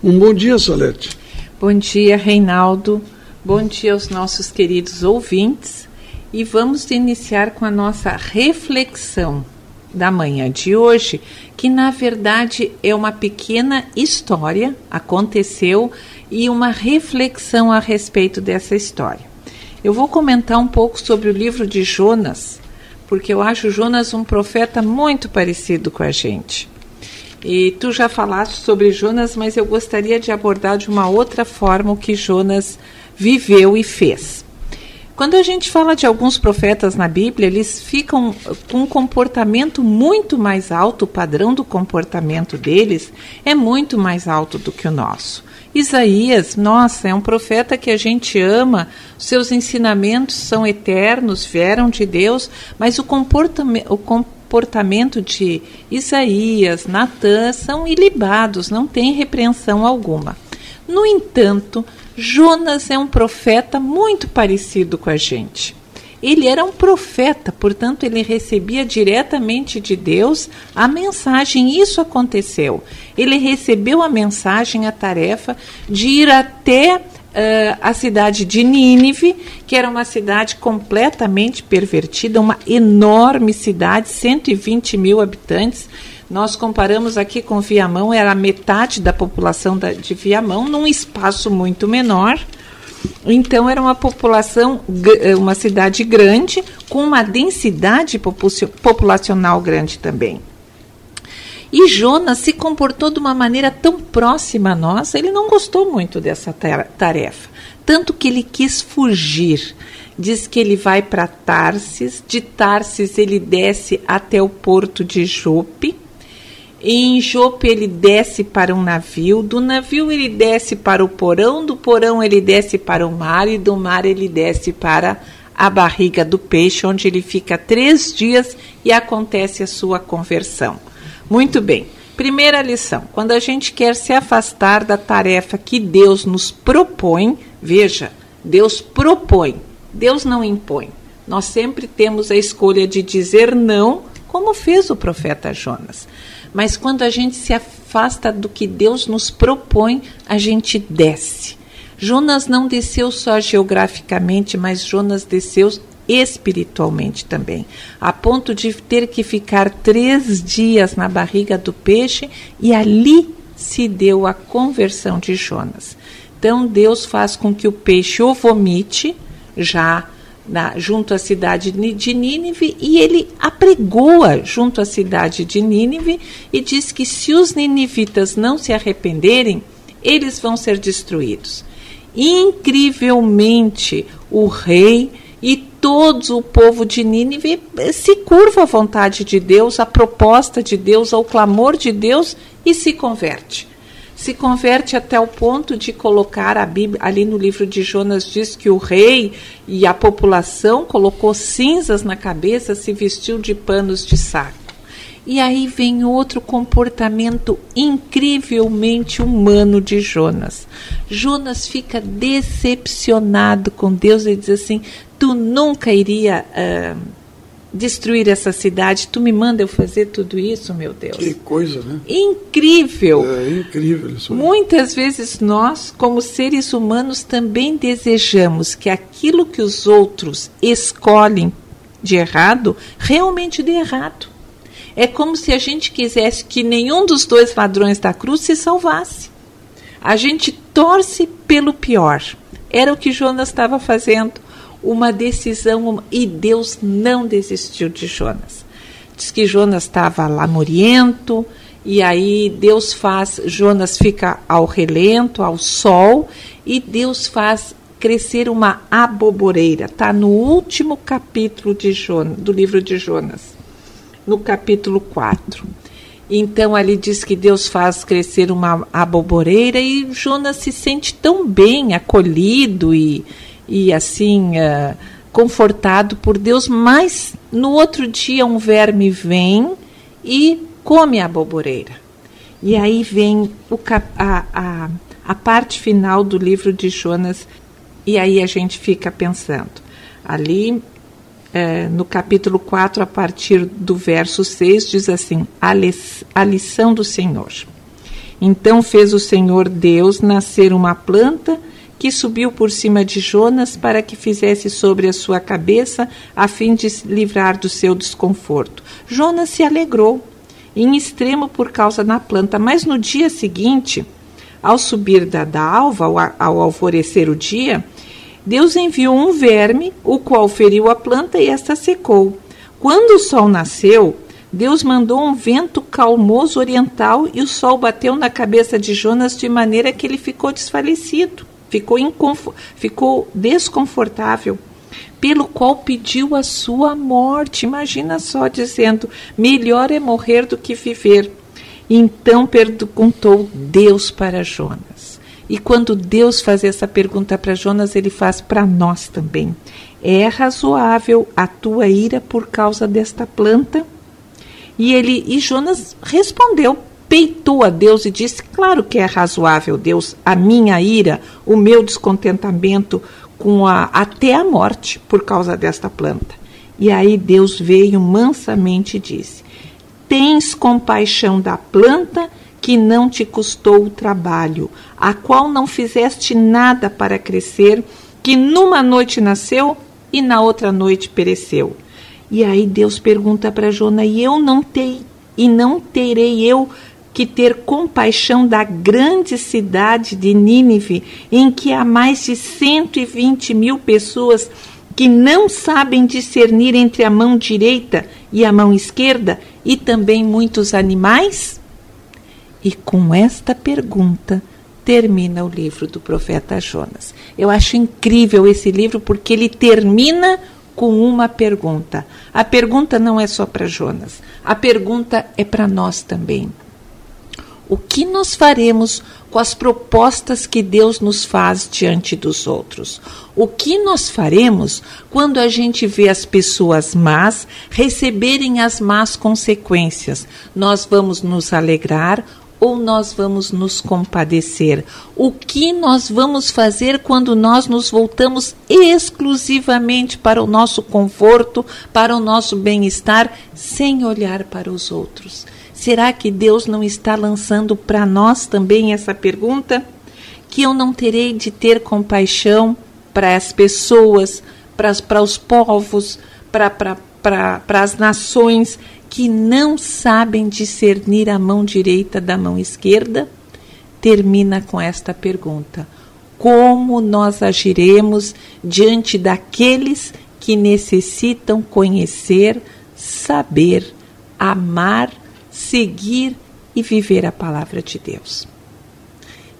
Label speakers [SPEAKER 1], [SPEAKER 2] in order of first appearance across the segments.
[SPEAKER 1] Um bom dia, Salete.
[SPEAKER 2] Bom dia, Reinaldo. Bom dia aos nossos queridos ouvintes. E vamos iniciar com a nossa reflexão da manhã de hoje, que na verdade é uma pequena história, aconteceu, e uma reflexão a respeito dessa história. Eu vou comentar um pouco sobre o livro de Jonas, porque eu acho Jonas um profeta muito parecido com a gente. E tu já falaste sobre Jonas, mas eu gostaria de abordar de uma outra forma o que Jonas viveu e fez. Quando a gente fala de alguns profetas na Bíblia, eles ficam com um comportamento muito mais alto, o padrão do comportamento deles é muito mais alto do que o nosso. Isaías, nossa, é um profeta que a gente ama, seus ensinamentos são eternos, vieram de Deus, mas o comportamento, o comportamento de Isaías, Natã são ilibados, não tem repreensão alguma. No entanto, Jonas é um profeta muito parecido com a gente. Ele era um profeta, portanto, ele recebia diretamente de Deus a mensagem. Isso aconteceu. Ele recebeu a mensagem, a tarefa de ir até uh, a cidade de Nínive, que era uma cidade completamente pervertida, uma enorme cidade, 120 mil habitantes nós comparamos aqui com Viamão, era metade da população da, de Viamão, num espaço muito menor. Então, era uma população, eh, uma cidade grande, com uma densidade populacional grande também. E Jonas se comportou de uma maneira tão próxima a nós, ele não gostou muito dessa tarefa. Tanto que ele quis fugir. Diz que ele vai para Tarsis, de Tarsis ele desce até o porto de Jope em Jope ele desce para um navio, do navio ele desce para o porão, do porão ele desce para o mar e do mar ele desce para a barriga do peixe, onde ele fica três dias e acontece a sua conversão. Muito bem. Primeira lição: quando a gente quer se afastar da tarefa que Deus nos propõe, veja, Deus propõe, Deus não impõe. Nós sempre temos a escolha de dizer não, como fez o profeta Jonas. Mas quando a gente se afasta do que Deus nos propõe, a gente desce. Jonas não desceu só geograficamente, mas Jonas desceu espiritualmente também, a ponto de ter que ficar três dias na barriga do peixe e ali se deu a conversão de Jonas. Então Deus faz com que o peixe o vomite, já na, junto à cidade de Nínive e ele apregoa junto à cidade de Nínive e diz que se os ninivitas não se arrependerem, eles vão ser destruídos. Incrivelmente, o rei e todo o povo de Nínive se curva à vontade de Deus, à proposta de Deus, ao clamor de Deus e se converte se converte até o ponto de colocar a Bíblia, ali no livro de Jonas diz que o rei e a população colocou cinzas na cabeça, se vestiu de panos de saco. E aí vem outro comportamento incrivelmente humano de Jonas. Jonas fica decepcionado com Deus e diz assim: Tu nunca iria uh, destruir essa cidade, tu me manda eu fazer tudo isso, meu Deus.
[SPEAKER 1] Que coisa, né?
[SPEAKER 2] Incrível.
[SPEAKER 1] É incrível isso.
[SPEAKER 2] Muitas vezes nós, como seres humanos, também desejamos que aquilo que os outros escolhem de errado realmente dê errado. É como se a gente quisesse que nenhum dos dois ladrões da cruz se salvasse. A gente torce pelo pior. Era o que Jonas estava fazendo uma decisão e Deus não desistiu de Jonas. Diz que Jonas estava lamuriento e aí Deus faz, Jonas fica ao relento, ao sol e Deus faz crescer uma aboboreira. Está no último capítulo de Jonas, do livro de Jonas, no capítulo 4. Então ali diz que Deus faz crescer uma aboboreira e Jonas se sente tão bem acolhido e, e assim uh, confortado por Deus, mas no outro dia um verme vem e come a aboboreira. E aí vem o, a, a, a parte final do livro de Jonas, e aí a gente fica pensando. Ali é, no capítulo 4, a partir do verso 6, diz assim: a, li a lição do Senhor. Então fez o Senhor Deus nascer uma planta que subiu por cima de Jonas para que fizesse sobre a sua cabeça, a fim de se livrar do seu desconforto. Jonas se alegrou, em extremo por causa da planta, mas no dia seguinte, ao subir da, da alva, ao, ao alvorecer o dia, Deus enviou um verme, o qual feriu a planta e esta secou. Quando o sol nasceu, Deus mandou um vento calmoso oriental e o sol bateu na cabeça de Jonas de maneira que ele ficou desfalecido, ficou, ficou desconfortável, pelo qual pediu a sua morte. Imagina só dizendo: melhor é morrer do que viver. Então perguntou Deus para Jonas. E quando Deus faz essa pergunta para Jonas, ele faz para nós também. É razoável a tua ira por causa desta planta? E ele e Jonas respondeu, peitou a Deus e disse: Claro que é razoável, Deus, a minha ira, o meu descontentamento com a até a morte por causa desta planta. E aí Deus veio mansamente e disse: Tens compaixão da planta que não te custou o trabalho, a qual não fizeste nada para crescer, que numa noite nasceu e na outra noite pereceu. E aí Deus pergunta para Jonas: e eu não tei, e não terei eu que ter compaixão da grande cidade de Nínive, em que há mais de 120 mil pessoas que não sabem discernir entre a mão direita e a mão esquerda, e também muitos animais? E com esta pergunta termina o livro do profeta Jonas. Eu acho incrível esse livro porque ele termina com uma pergunta. A pergunta não é só para Jonas, a pergunta é para nós também. O que nós faremos com as propostas que Deus nos faz diante dos outros? O que nós faremos quando a gente vê as pessoas más receberem as más consequências? Nós vamos nos alegrar ou nós vamos nos compadecer? O que nós vamos fazer quando nós nos voltamos exclusivamente para o nosso conforto, para o nosso bem-estar, sem olhar para os outros? Será que Deus não está lançando para nós também essa pergunta? Que eu não terei de ter compaixão para as pessoas, para, os povos, para as nações que não sabem discernir a mão direita da mão esquerda? Termina com esta pergunta: Como nós agiremos diante daqueles que necessitam conhecer, saber, amar, seguir e viver a palavra de Deus?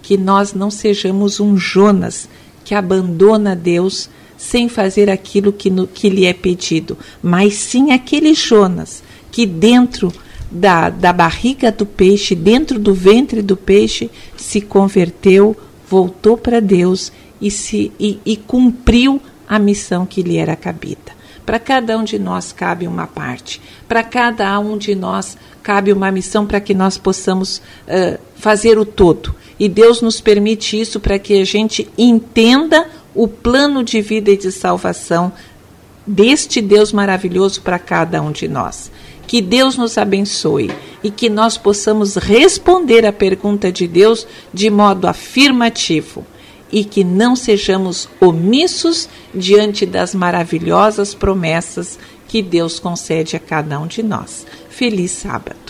[SPEAKER 2] Que nós não sejamos um Jonas que abandona Deus sem fazer aquilo que, no, que lhe é pedido, mas sim aquele Jonas que dentro da, da barriga do peixe, dentro do ventre do peixe, se converteu, voltou para Deus e, se, e, e cumpriu a missão que lhe era cabida. Para cada um de nós cabe uma parte, para cada um de nós cabe uma missão para que nós possamos uh, fazer o todo. E Deus nos permite isso para que a gente entenda o plano de vida e de salvação deste Deus maravilhoso para cada um de nós. Que Deus nos abençoe e que nós possamos responder à pergunta de Deus de modo afirmativo e que não sejamos omissos diante das maravilhosas promessas que Deus concede a cada um de nós. Feliz sábado.